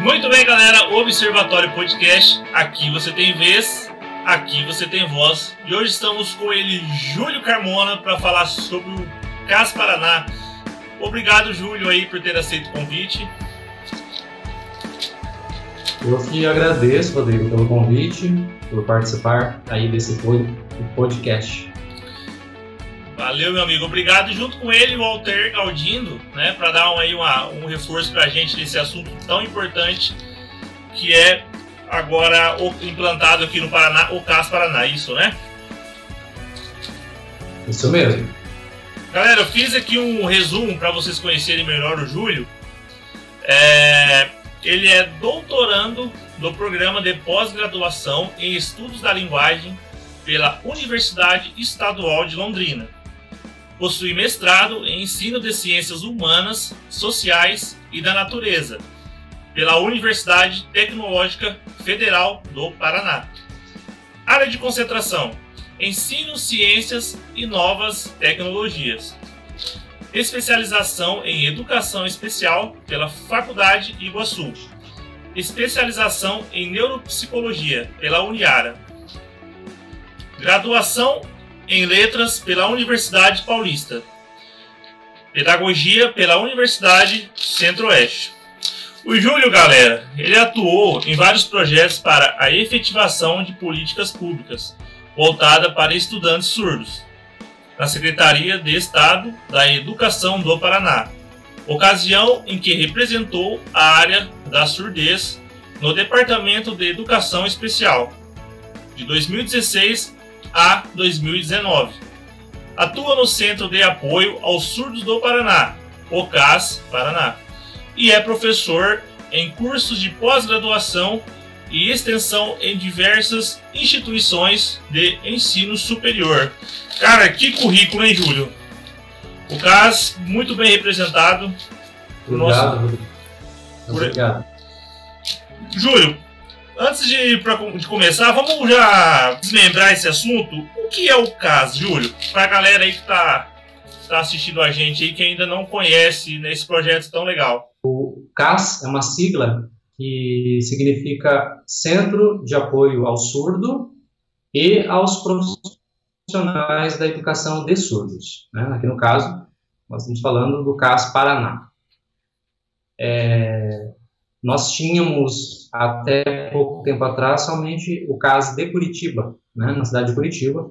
Muito bem, galera. Observatório Podcast. Aqui você tem vez, aqui você tem voz. E hoje estamos com ele, Júlio Carmona, para falar sobre o CAS Paraná. Obrigado, Júlio, aí por ter aceito o convite. Eu que agradeço, Rodrigo, pelo convite, por participar aí desse podcast. Valeu, meu amigo. Obrigado. Junto com ele, o Walter Galdindo, né, para dar um, aí uma, um reforço para a gente nesse assunto tão importante que é agora implantado aqui no Paraná, o CAS Paraná, isso, né? Isso mesmo. Galera, eu fiz aqui um resumo para vocês conhecerem melhor o Júlio. É, ele é doutorando do programa de pós-graduação em Estudos da Linguagem pela Universidade Estadual de Londrina. Possui mestrado em Ensino de Ciências Humanas, Sociais e da Natureza pela Universidade Tecnológica Federal do Paraná. Área de concentração: Ensino, Ciências e Novas Tecnologias. Especialização em Educação Especial pela Faculdade Iguaçu. Especialização em Neuropsicologia pela Uniara. Graduação em Letras pela Universidade Paulista. Pedagogia pela Universidade Centro-Oeste. O Júlio, galera, ele atuou em vários projetos para a efetivação de políticas públicas voltada para estudantes surdos, na Secretaria de Estado da Educação do Paraná, ocasião em que representou a área da surdez no Departamento de Educação Especial, de 2016 a 2019. Atua no Centro de Apoio aos Surdos do Paraná, o CAS Paraná, e é professor em cursos de pós-graduação e extensão em diversas instituições de ensino superior. Cara, que currículo, hein, Júlio? O CAS muito bem representado. Obrigado, nosso... Obrigado. Júlio, Antes de, pra, de começar, vamos já desmembrar esse assunto. O que é o CAS, Júlio? Para a galera aí que está tá assistindo a gente aí que ainda não conhece nesse projeto tão legal. O CAS é uma sigla que significa Centro de Apoio ao Surdo e aos Profissionais da Educação de Surdos. Né? Aqui no caso, nós estamos falando do CAS Paraná. É, nós tínhamos até pouco tempo atrás somente o caso de Curitiba, né, na cidade de Curitiba,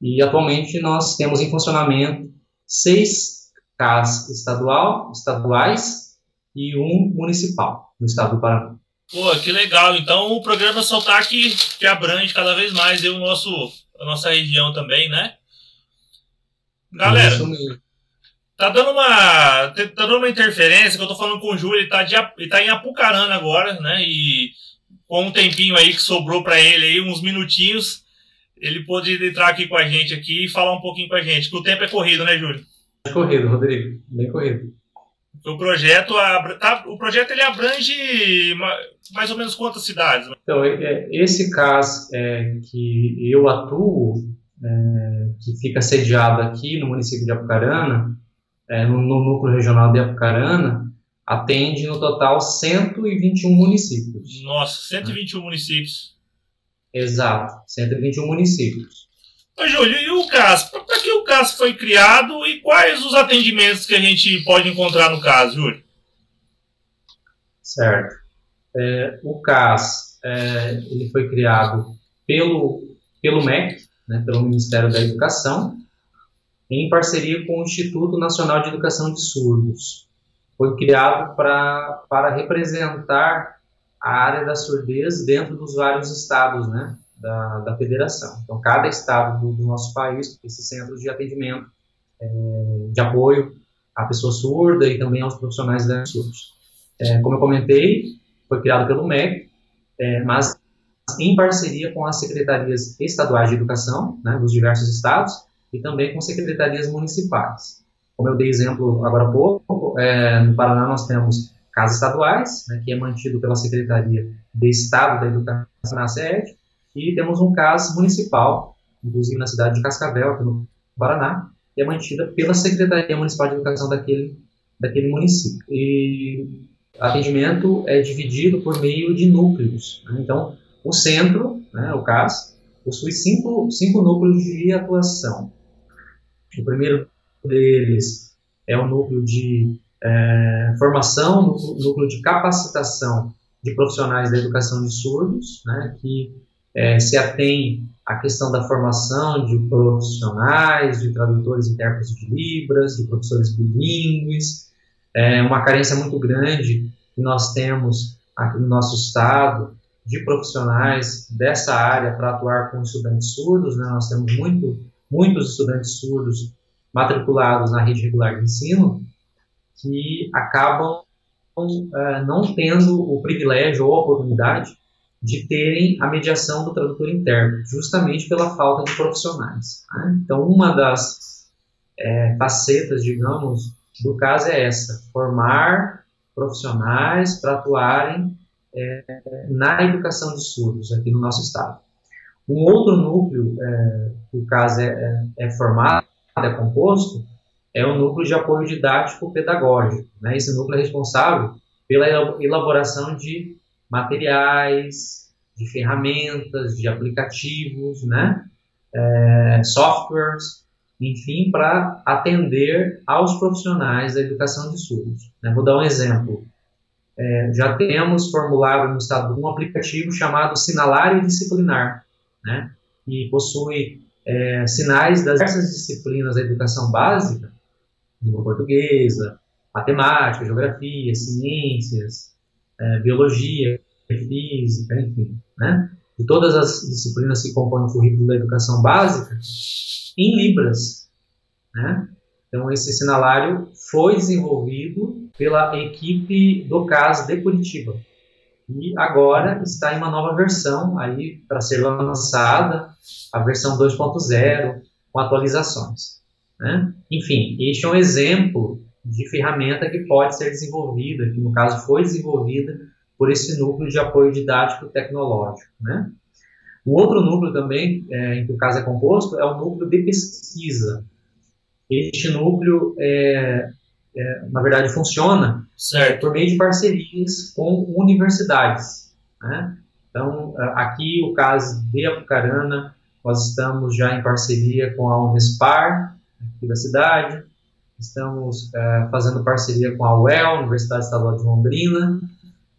e atualmente nós temos em funcionamento seis CAS estadual, estaduais e um municipal no estado do Paraná. Pô, que legal. Então o programa Soltar que, que abrange cada vez mais o nosso, a nossa região também, né? Galera, Tá dando uma. Tá dando uma interferência, que eu tô falando com o Júlio, ele tá, de, ele tá em Apucarana agora, né? E com um tempinho aí que sobrou para ele aí, uns minutinhos, ele pôde entrar aqui com a gente aqui e falar um pouquinho com a gente, que o tempo é corrido, né, Júlio? É corrido, Rodrigo, bem corrido. O projeto, tá, o projeto ele abrange mais ou menos quantas cidades? Então, é, é, esse caso é, que eu atuo, é, que fica sediado aqui no município de Apucarana, é, no, no, núcleo regional de Apucarana, atende no total 121 municípios. Nossa, 121 né? municípios. Exato, 121 municípios. Ô, Júlio, e o CAS? Para que o CAS foi criado e quais os atendimentos que a gente pode encontrar no CAS, Júlio? Certo. É, o CAS é, ele foi criado pelo, pelo MEC, né, pelo Ministério da Educação, em parceria com o Instituto Nacional de Educação de Surdos. Foi criado pra, para representar a área da surdez dentro dos vários estados né, da, da federação. Então, cada estado do, do nosso país tem esses centros de atendimento, é, de apoio à pessoa surda e também aos profissionais da surdos. É, como eu comentei, foi criado pelo MEC, é, mas em parceria com as secretarias estaduais de educação né, dos diversos estados e também com secretarias municipais. Como eu dei exemplo agora há pouco, é, no Paraná nós temos casas estaduais, né, que é mantido pela Secretaria de Estado da Educação na sede, e temos um CAS municipal, inclusive na cidade de Cascavel, aqui no Paraná, que é mantida pela Secretaria Municipal de Educação daquele, daquele município. E atendimento é dividido por meio de núcleos. Né? Então, o centro, né, o CAS, possui cinco, cinco núcleos de atuação. O primeiro deles é o núcleo de é, formação, núcleo, núcleo de capacitação de profissionais da educação de surdos, né, que é, se atém à questão da formação de profissionais, de tradutores e intérpretes de Libras, de professores bilíngues, é uma carência muito grande que nós temos aqui no nosso estado de profissionais dessa área para atuar com estudantes surdos, né? nós temos muito, muitos estudantes surdos matriculados na rede regular de ensino que acabam uh, não tendo o privilégio ou a oportunidade de terem a mediação do tradutor intérprete, justamente pela falta de profissionais. Né? Então, uma das é, facetas, digamos, do caso é essa: formar profissionais para atuarem é, na educação de surdos aqui no nosso estado. Um outro núcleo é, que o caso é, é, é formado, é composto, é o núcleo de apoio didático pedagógico. Né? Esse núcleo é responsável pela elaboração de materiais, de ferramentas, de aplicativos, né? É, softwares, enfim, para atender aos profissionais da educação de surdos. Né? Vou dar um exemplo. É, já temos formulado no estado um aplicativo chamado Sinalário Disciplinar, né? que possui é, sinais das diversas disciplinas da educação básica, língua portuguesa, matemática, geografia, ciências, é, biologia, física, enfim, né? De todas as disciplinas que compõem o currículo da educação básica, em Libras, né? Então, esse sinalário foi desenvolvido pela equipe do CAS de Curitiba. E agora está em uma nova versão aí para ser lançada, a versão 2.0, com atualizações. Né? Enfim, este é um exemplo de ferramenta que pode ser desenvolvida, que no caso foi desenvolvida por esse núcleo de apoio didático tecnológico. Né? O outro núcleo também, é, em que o caso é composto, é o núcleo de pesquisa. Este núcleo, é, é, na verdade, funciona certo. por meio de parcerias com universidades. Né? Então, aqui o caso de Apucarana, nós estamos já em parceria com a Unespar, aqui da cidade, estamos é, fazendo parceria com a UEL, Universidade Estadual de Londrina,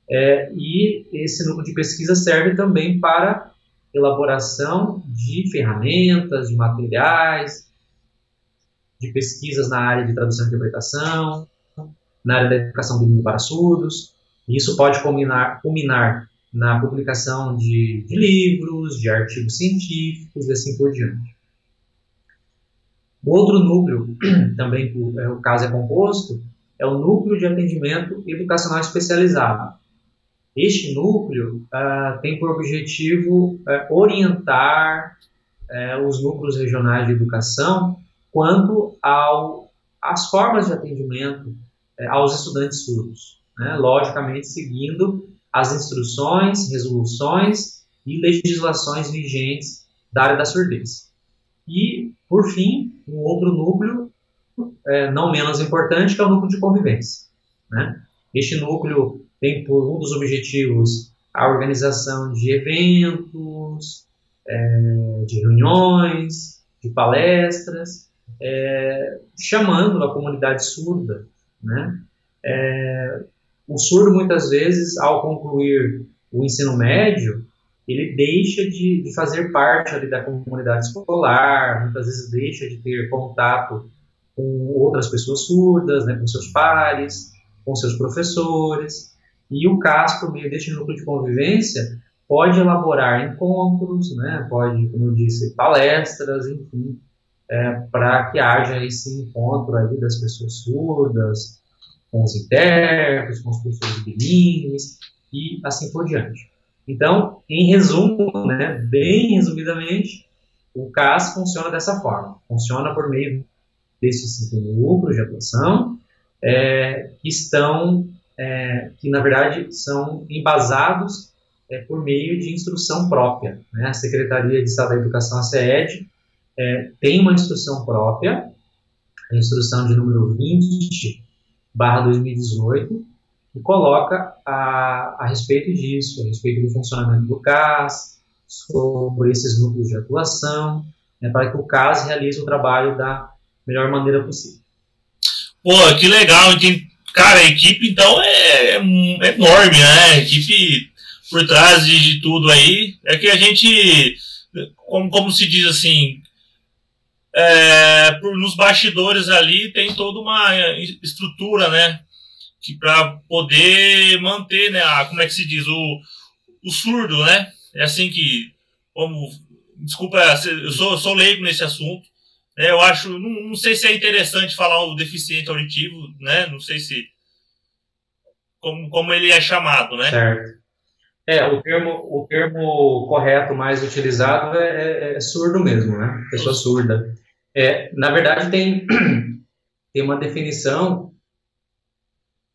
é, e esse núcleo de pesquisa serve também para elaboração de ferramentas, de materiais, de pesquisas na área de tradução e interpretação, na área da educação bilíngue para surdos. E isso pode culminar, culminar na publicação de, de livros, de artigos científicos e assim por diante. O outro núcleo, também que é, o caso é composto, é o núcleo de atendimento educacional especializado. Este núcleo uh, tem por objetivo uh, orientar uh, os núcleos regionais de educação quanto ao, às formas de atendimento aos estudantes surdos, né? logicamente seguindo as instruções, resoluções e legislações vigentes da área da surdez. E, por fim, um outro núcleo, é, não menos importante, que é o núcleo de convivência. Né? Este núcleo tem por um dos objetivos a organização de eventos, é, de reuniões, de palestras, é, chamando a comunidade surda. Né? É, o surdo, muitas vezes, ao concluir o ensino médio, ele deixa de, de fazer parte ali da comunidade escolar, muitas vezes deixa de ter contato com outras pessoas surdas, né, com seus pares, com seus professores. E o CAS, por meio deste núcleo de convivência, pode elaborar encontros, né, pode, como eu disse, palestras, enfim, é, para que haja esse encontro das pessoas surdas, com os intérpretes, com os professores bilíngues e assim por diante. Então, em resumo, né, bem resumidamente, o CAS funciona dessa forma. Funciona por meio desses cinco núcleos de atuação, é, que estão, é, que na verdade são embasados é, por meio de instrução própria. Né? A Secretaria de Estado da Educação, a CED, é, tem uma instrução própria, a instrução de número 20, barra 2018, e coloca a, a respeito disso, a respeito do funcionamento do CAS, sobre esses núcleos de atuação, né, para que o CAS realize o trabalho da melhor maneira possível. Pô, que legal. Cara, a equipe então é, é enorme, né? A equipe por trás de, de, tudo aí. É que a gente, como, como se diz assim, é, por, nos bastidores ali tem toda uma estrutura, né? Que para poder manter, né? A, como é que se diz? O, o surdo, né? É assim que, como, desculpa, eu sou, sou leigo nesse assunto. Né, eu acho, não, não, sei se é interessante falar o deficiente auditivo, né? Não sei se como, como ele é chamado, né? Certo. É, o termo, o termo correto mais utilizado é, é, é surdo mesmo, né? Pessoa surda. É, na verdade, tem, tem uma definição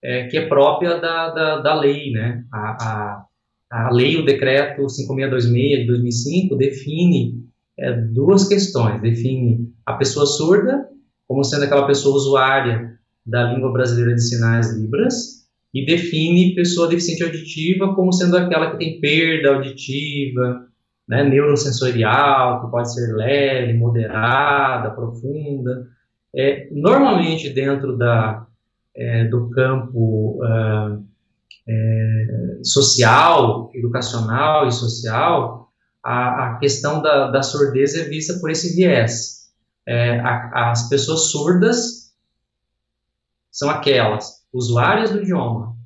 é, que é própria da, da, da lei, né? A, a, a lei, o decreto 5626 de 2005, define é, duas questões. Define a pessoa surda como sendo aquela pessoa usuária da língua brasileira de sinais Libras e define pessoa deficiente auditiva como sendo aquela que tem perda auditiva, né, neurosensorial, que pode ser leve, moderada, profunda. É, normalmente dentro da, é, do campo uh, é, social, educacional e social, a, a questão da, da, surdez é vista por esse viés. É, a, as pessoas surdas são aquelas usuárias do idioma,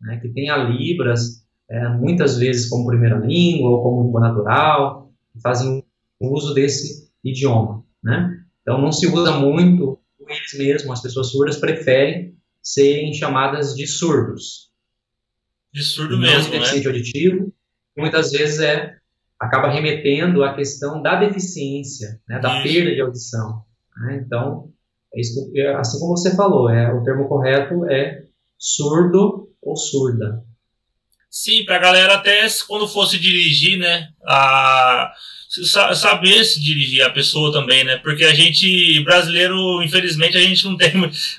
né, que têm a Libras, é, muitas vezes como primeira língua ou como língua natural, fazem uso desse idioma. Né? Então, não se usa muito eles mesmos, as pessoas surdas preferem serem chamadas de surdos. De surdo mesmo, né? deficiente auditivo, muitas vezes é acaba remetendo à questão da deficiência, né, da isso. perda de audição. Né? Então, é isso, é, assim como você falou, é, o termo correto é surdo ou surda. Sim, para a galera até quando fosse dirigir, né, a saber se dirigir a pessoa também, né? Porque a gente, brasileiro, infelizmente, a gente não tem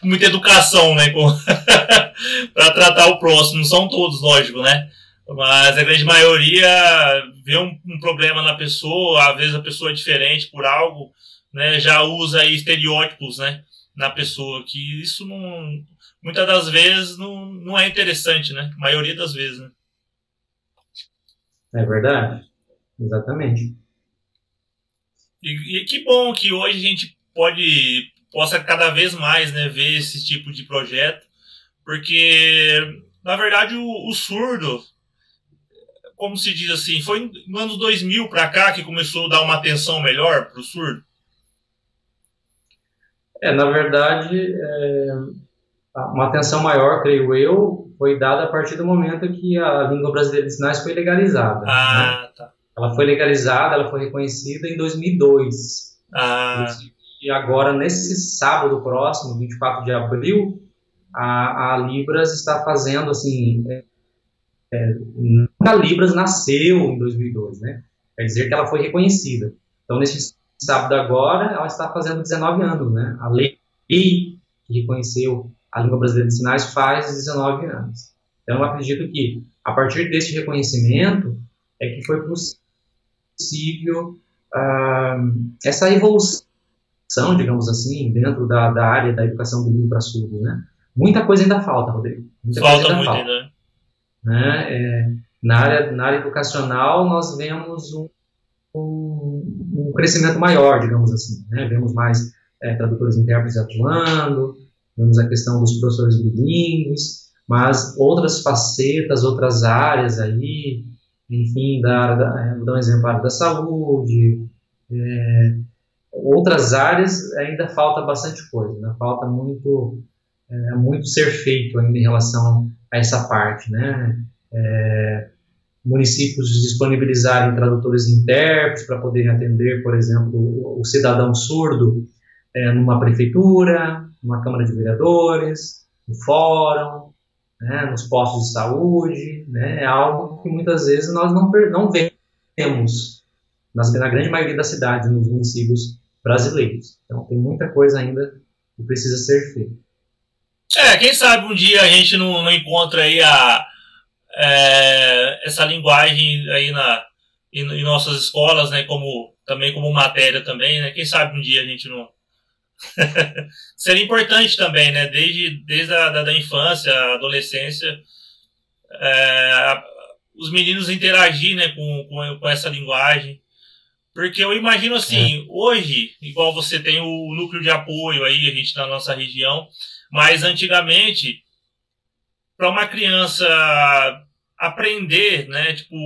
muita educação, né? para tratar o próximo. Não são todos, lógico, né? Mas a grande maioria vê um, um, problema na pessoa, às vezes a pessoa é diferente por algo, né? Já usa aí estereótipos, né? Na pessoa, que isso não, muitas das vezes não, não é interessante, né? A maioria das vezes, né? É verdade. Exatamente. E, e, que bom que hoje a gente pode possa cada vez mais né, ver esse tipo de projeto, porque na verdade o, o surdo, como se diz assim, foi no ano 2000 para cá que começou a dar uma atenção melhor para o surdo. É, na verdade, é, uma atenção maior, creio eu, foi dada a partir do momento que a língua brasileira de sinais foi legalizada. Ah, né? tá. Ela foi legalizada, ela foi reconhecida em 2002. Ah. E agora, nesse sábado próximo, 24 de abril, a, a Libras está fazendo, assim, é, é, a Libras nasceu em 2002, né? Quer dizer que ela foi reconhecida. Então, nesse sábado agora, ela está fazendo 19 anos, né? A lei que reconheceu a língua brasileira de sinais faz 19 anos. Então, eu acredito que, a partir desse reconhecimento, é que foi possível uh, essa evolução, digamos assim, dentro da, da área da educação do mundo para surdos, né? Muita coisa ainda falta, Rodrigo. Muita falta muito, falta. né? né? É, na, área, na área educacional, nós vemos um, um, um crescimento maior, digamos assim. Né? Vemos mais é, tradutores intérpretes atuando, vemos a questão dos professores bilíngues, mas outras facetas, outras áreas aí, enfim, da, da, é, vou dar um exemplo, área da saúde, é, outras áreas ainda falta bastante coisa, né? falta muito, é, muito ser feito ainda em relação a essa parte, né? É, municípios disponibilizarem tradutores e intérpretes para poderem atender, por exemplo, o cidadão surdo é, numa prefeitura, numa Câmara de Vereadores, no fórum, né, nos postos de saúde, né, é algo que muitas vezes nós não, não vemos nas, na grande maioria das cidades, nos municípios brasileiros. Então, tem muita coisa ainda que precisa ser feita. É, quem sabe um dia a gente não, não encontra aí a, é, essa linguagem aí na, em, em, nossas escolas, né, como, também como matéria também, né, quem sabe um dia a gente não... Seria importante também, né, desde, desde a da, da infância, a adolescência, é, os meninos interagir, né, com, com, com essa linguagem, porque eu imagino assim, é. hoje, igual você tem o núcleo de apoio aí, a gente na nossa região, mas antigamente, para uma criança aprender, né, tipo,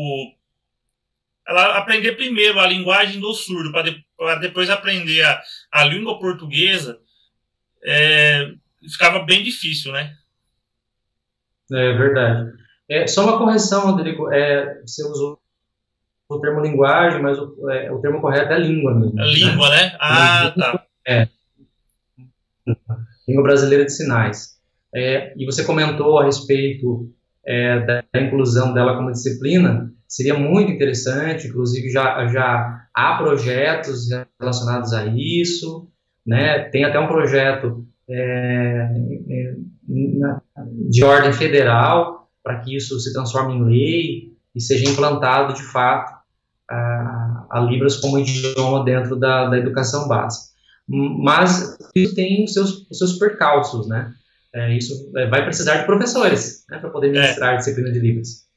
ela aprender primeiro a linguagem do surdo, para de, depois aprender a, a língua portuguesa, é, ficava bem difícil, né? É verdade. É, só uma correção, Rodrigo. É, você usou o termo linguagem, mas o, é, o termo correto é língua mesmo. É língua, né? né? Ah, tá. É. Língua brasileira de sinais. É, e você comentou a respeito é, da inclusão dela como disciplina. Seria muito interessante, inclusive já, já há projetos relacionados a isso, né? Tem até um projeto é, de ordem federal para que isso se transforme em lei e seja implantado de fato a, a Libras como idioma dentro da, da educação básica. Mas isso tem os seus, os seus percalços, né? É, isso é, vai precisar de professores né, para poder é. ministrar é. a disciplina de Libras.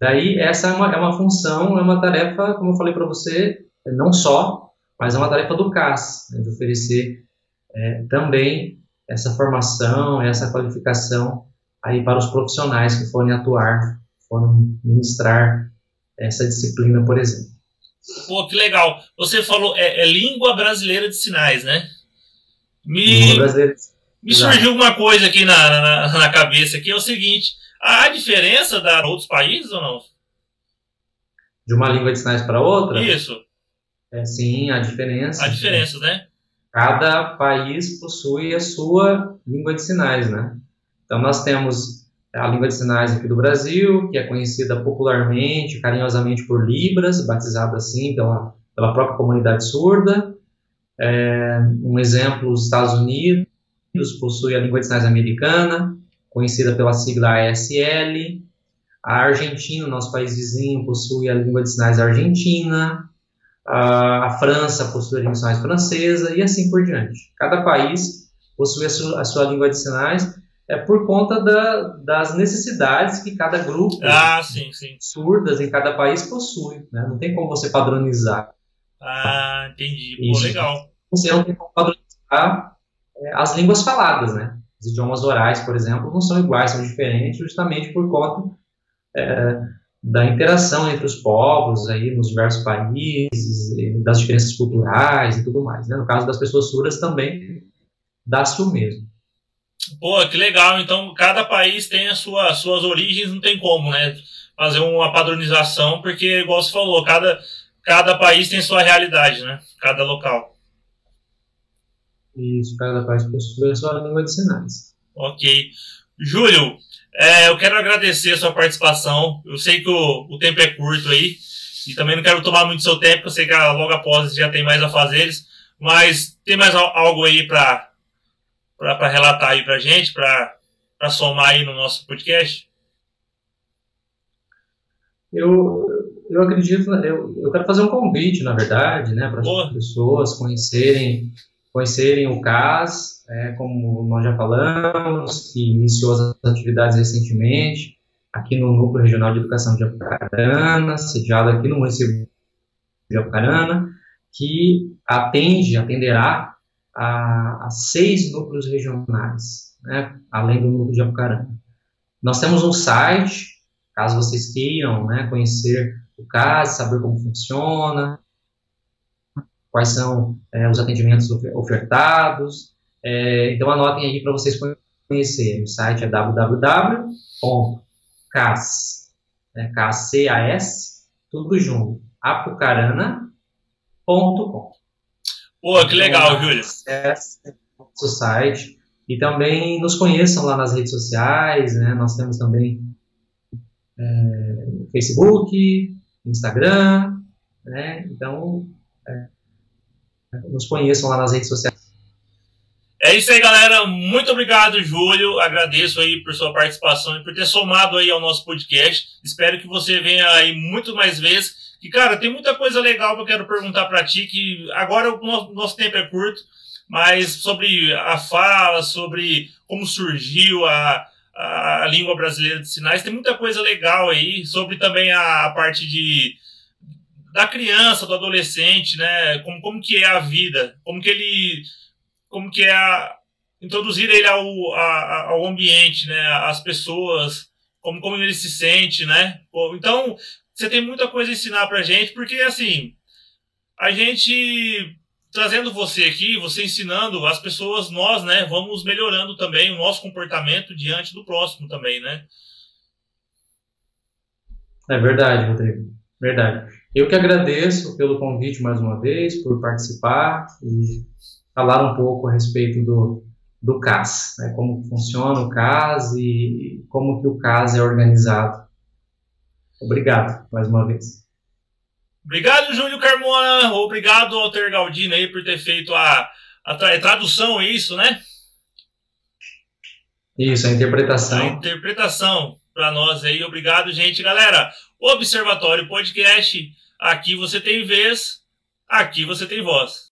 Daí, essa é uma, é uma função, é uma tarefa, como eu falei para você, não só, mas é uma tarefa do CAS, né, de oferecer é, também essa formação, essa qualificação aí para os profissionais que forem atuar, forem ministrar essa disciplina, por exemplo. Pô, que legal. Você falou, é, é língua brasileira de sinais, né? Me, língua brasileira me surgiu uma coisa aqui na, na, na, cabeça, que é o seguinte, há diferença da outros países ou não? De uma língua de sinais para outra? Isso. É, sim, há diferença. Há diferenças, né? Cada país possui a sua língua de sinais, né? Então, nós temos a língua de sinais aqui do Brasil, que é conhecida popularmente, carinhosamente por Libras, batizada assim pela, pela própria comunidade surda. É, um exemplo, os Estados Unidos possui a língua de sinais americana, conhecida pela sigla ASL. A Argentina, nosso país vizinho, possui a língua de sinais argentina. A França possui a língua de sinais francesa e assim por diante. Cada país possui a sua, a sua língua de sinais é por conta da, das necessidades que cada grupo ah, sim, sim. surdas em cada país possui. Né? Não tem como você padronizar. Ah, entendi. Pô, legal. Você não tem como padronizar as línguas faladas, né? Os idiomas orais, por exemplo, não são iguais, são diferentes, justamente por conta é, da interação entre os povos aí nos diversos países, das diferenças culturais e tudo mais. Né? No caso das pessoas surdas também dá-se o mesmo. Pô, que legal. Então, cada país tem as sua, suas origens, não tem como, né? Fazer uma padronização, porque, igual você falou, cada, cada país tem sua realidade, né? Cada local. Isso, cada país possui a sua língua de sinais. Ok. Júlio, é, eu quero agradecer a sua participação. Eu sei que o, o tempo é curto aí, e também não quero tomar muito seu tempo, eu sei que logo após já tem mais a fazeres, mas tem mais algo aí para relatar aí para gente, para somar aí no nosso podcast? Eu, eu acredito, eu, eu quero fazer um convite, na verdade, né, para as pessoas conhecerem, conhecerem o CAS, é, como nós já falamos, que iniciou as atividades recentemente, aqui no Núcleo Regional de Educação de Apucarana, sediado aqui no município de Apucarana, que atende, atenderá a, a seis núcleos regionais, né, além do núcleo de Apucarana. Nós temos um site, caso vocês queiram né, conhecer o CAS, saber como funciona, quais são é, os atendimentos ofertados. É, então anotem aí para vocês conhecerem. O site é www.cas, né, C-A-S, tudo junto, apucarana.com. Pô, que legal, então, Júlio. Acesse nosso site e também nos conheçam lá nas redes sociais, né? Nós temos também é, Facebook, Instagram, né? Então, é, nos conheçam lá nas redes sociais. É isso aí, galera. Muito obrigado, Júlio. Agradeço aí por sua participação e por ter somado aí ao nosso podcast. Espero que você venha aí muito mais vezes. E, cara, tem muita coisa legal que eu quero perguntar para ti, que agora o nosso, tempo é curto, mas sobre a fala, sobre como surgiu a, a língua brasileira de sinais, tem muita coisa legal aí, sobre também a parte de da criança, do adolescente, né? Como, como que é a vida, como que ele como que é a, introduzir ele ao, a, ao ambiente, né, às pessoas, como, como ele se sente, né? Então, você tem muita coisa a ensinar pra gente, porque assim, a gente trazendo você aqui, você ensinando as pessoas, nós, né, vamos melhorando também o nosso comportamento diante do próximo também, né? É verdade, Rodrigo. Verdade. Eu que agradeço pelo convite mais uma vez, por participar e falar um pouco a respeito do, do CAS, né, como funciona o CAS e como que o CAS é organizado. Obrigado mais uma vez. Obrigado, Júlio Carmona. Obrigado, Alter Galdino, aí, por ter feito a, a tra tradução, é isso, né? Isso, a interpretação. A interpretação para nós aí. Obrigado, gente. Galera, Observatório Podcast. Aqui você tem vez, aqui você tem voz.